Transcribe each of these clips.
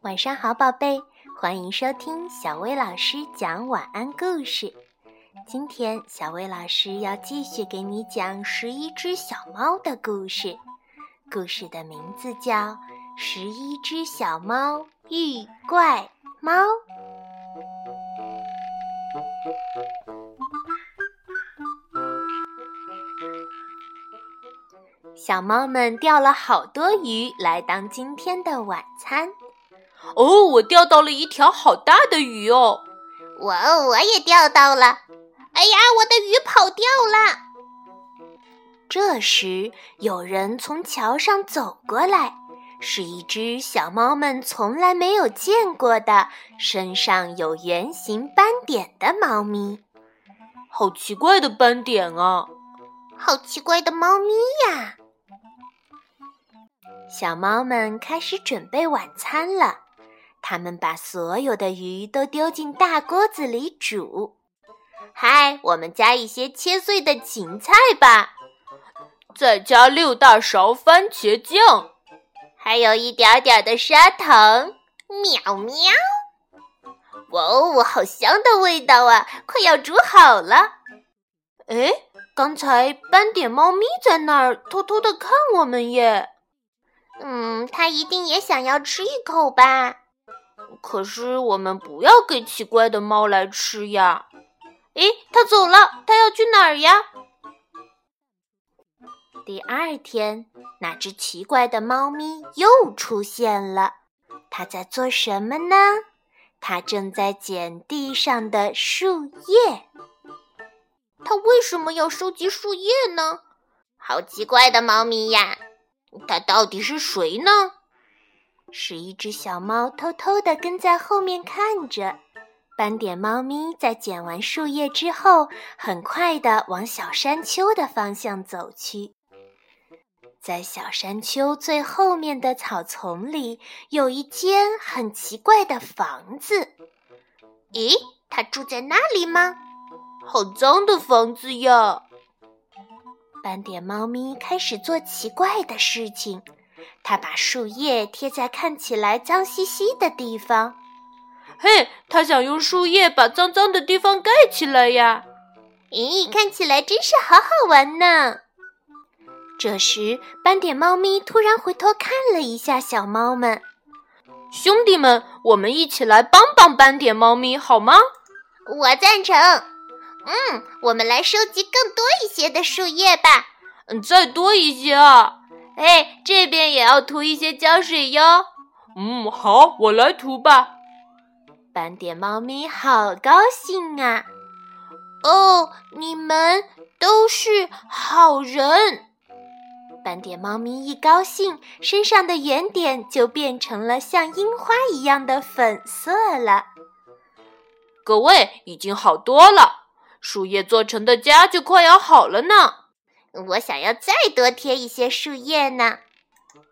晚上好，宝贝，欢迎收听小薇老师讲晚安故事。今天，小薇老师要继续给你讲十一只小猫的故事。故事的名字叫《十一只小猫遇怪猫》。小猫们钓了好多鱼来当今天的晚餐。哦，我钓到了一条好大的鱼哦！我我也钓到了。哎呀，我的鱼跑掉了！这时，有人从桥上走过来，是一只小猫们从来没有见过的、身上有圆形斑点的猫咪。好奇怪的斑点啊！好奇怪的猫咪呀！小猫们开始准备晚餐了。它们把所有的鱼都丢进大锅子里煮。嗨，我们加一些切碎的芹菜吧，再加六大勺番茄酱，还有一点点的砂糖。喵喵！哇哦，好香的味道啊！快要煮好了。哎，刚才斑点猫咪在那儿偷偷的看我们耶。嗯，它一定也想要吃一口吧。可是我们不要给奇怪的猫来吃呀！诶，它走了，它要去哪儿呀？第二天，那只奇怪的猫咪又出现了。它在做什么呢？它正在捡地上的树叶。它为什么要收集树叶呢？好奇怪的猫咪呀！它到底是谁呢？是一只小猫偷偷地跟在后面看着。斑点猫咪在捡完树叶之后，很快地往小山丘的方向走去。在小山丘最后面的草丛里，有一间很奇怪的房子。咦，它住在那里吗？好脏的房子呀！斑点猫咪开始做奇怪的事情。它把树叶贴在看起来脏兮兮的地方。嘿，它想用树叶把脏脏的地方盖起来呀！咦，看起来真是好好玩呢。这时，斑点猫咪突然回头看了一下小猫们。兄弟们，我们一起来帮帮斑点猫咪好吗？我赞成。嗯，我们来收集更多一些的树叶吧。嗯，再多一些啊。哎，这边也要涂一些胶水哟。嗯，好，我来涂吧。斑点猫咪好高兴啊！哦，你们都是好人。斑点猫咪一高兴，身上的圆点就变成了像樱花一样的粉色了。各位，已经好多了，树叶做成的家就快要好了呢。我想要再多贴一些树叶呢。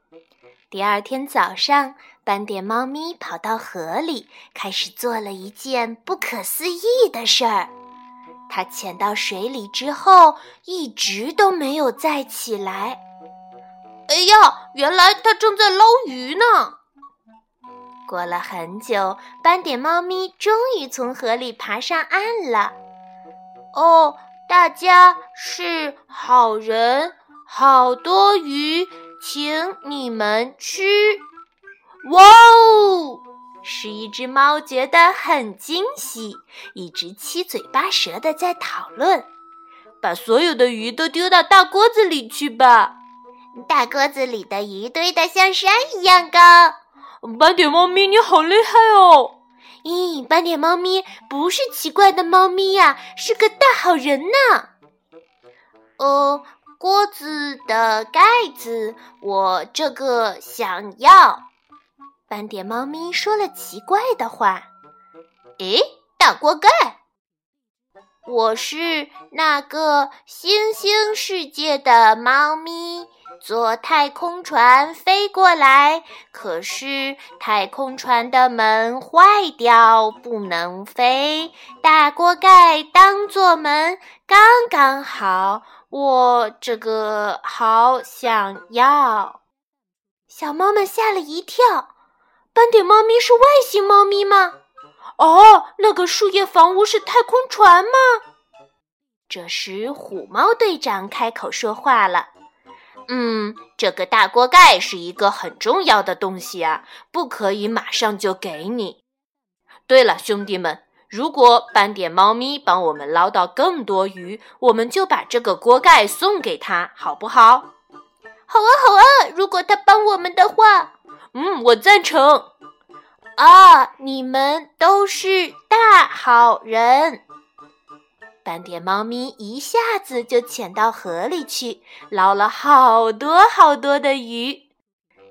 第二天早上，斑点猫咪跑到河里，开始做了一件不可思议的事儿。它潜到水里之后，一直都没有再起来。哎呀，原来它正在捞鱼呢！过了很久，斑点猫咪终于从河里爬上岸了。哦。大家是好人，好多鱼，请你们吃。哇哦！是一只猫觉得很惊喜，一直七嘴八舌的在讨论。把所有的鱼都丢到大锅子里去吧。大锅子里的鱼堆得像山一样高。斑点猫咪，你好厉害哦！咦，斑点猫咪不是奇怪的猫咪呀，是个大好人呢。呃，锅子的盖子，我这个想要。斑点猫咪说了奇怪的话。诶，大锅盖。我是那个星星世界的猫咪，坐太空船飞过来，可是太空船的门坏掉，不能飞。大锅盖当做门，刚刚好。我这个好想要。小猫们吓了一跳。斑点猫咪是外星猫咪吗？哦，那个树叶房屋是太空船吗？这时，虎猫队长开口说话了。嗯，这个大锅盖是一个很重要的东西啊，不可以马上就给你。对了，兄弟们，如果斑点猫咪帮我们捞到更多鱼，我们就把这个锅盖送给他，好不好？好啊，好啊，如果他帮我们的话，嗯，我赞成。啊，你们都是大好人。斑点猫咪一下子就潜到河里去，捞了好多好多的鱼。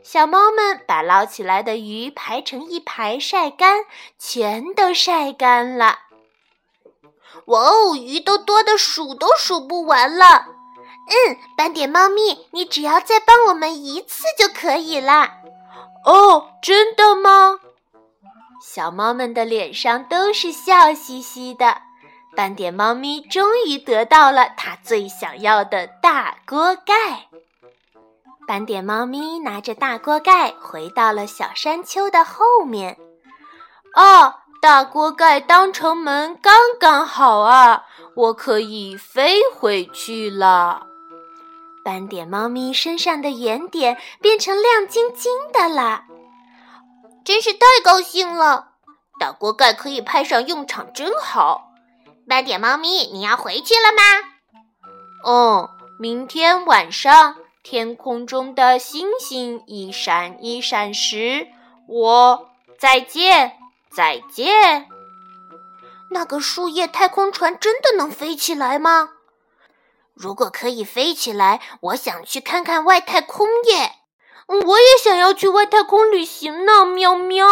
小猫们把捞起来的鱼排成一排晒干，全都晒干了。哇哦，鱼都多的数都数不完了。嗯，斑点猫咪，你只要再帮我们一次就可以了。哦，真的吗？小猫们的脸上都是笑嘻嘻的。斑点猫咪终于得到了它最想要的大锅盖。斑点猫咪拿着大锅盖回到了小山丘的后面。哦，大锅盖当成门刚刚好啊，我可以飞回去了。斑点猫咪身上的圆点变成亮晶晶的了，真是太高兴了！大锅盖可以派上用场，真好。斑点猫咪，你要回去了吗？哦，明天晚上天空中的星星一闪一闪时，我再见再见。那个树叶太空船真的能飞起来吗？如果可以飞起来，我想去看看外太空耶。我也想要去外太空旅行呢，喵喵。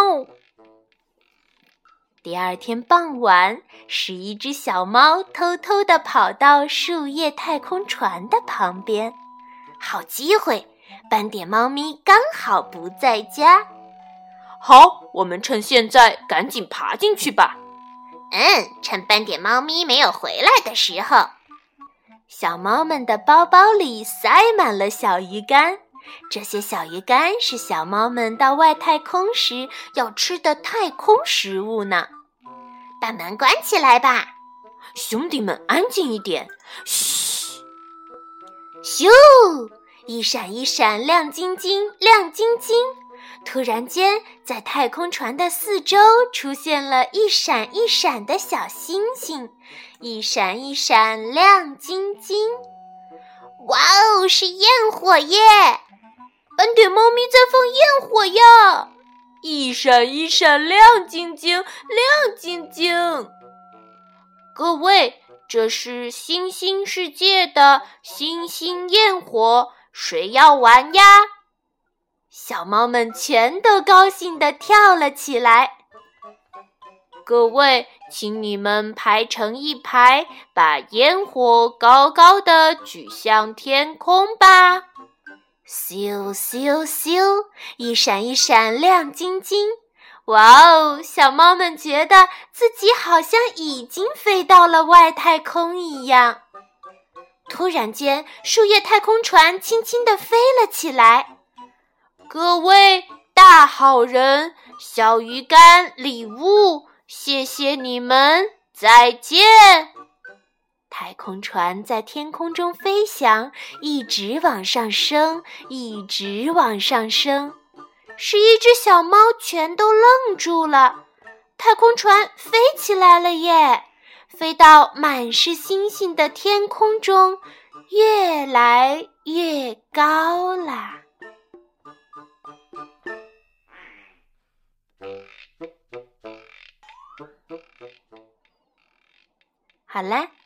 第二天傍晚，十一只小猫偷偷地跑到树叶太空船的旁边。好机会，斑点猫咪刚好不在家。好，我们趁现在赶紧爬进去吧。嗯，趁斑点猫咪没有回来的时候。小猫们的包包里塞满了小鱼干，这些小鱼干是小猫们到外太空时要吃的太空食物呢。把门关起来吧，兄弟们，安静一点。嘘，咻！一闪一闪，亮晶晶，亮晶晶。突然间，在太空船的四周出现了一闪一闪的小星星，一闪一闪，亮晶晶。哇哦，是焰火耶！斑点猫咪在放焰火呀！一闪一闪，亮晶晶，亮晶晶。各位，这是星星世界的星星焰火，谁要玩呀？小猫们全都高兴地跳了起来。各位，请你们排成一排，把烟火高高的举向天空吧！咻咻咻，一闪一闪亮晶晶。哇哦，小猫们觉得自己好像已经飞到了外太空一样。突然间，树叶太空船轻轻地飞了起来。各位大好人，小鱼干礼物，谢谢你们，再见。太空船在天空中飞翔，一直往上升，一直往上升。十一只小猫全都愣住了。太空船飞起来了耶，飞到满是星星的天空中，越来越高啦。好啦，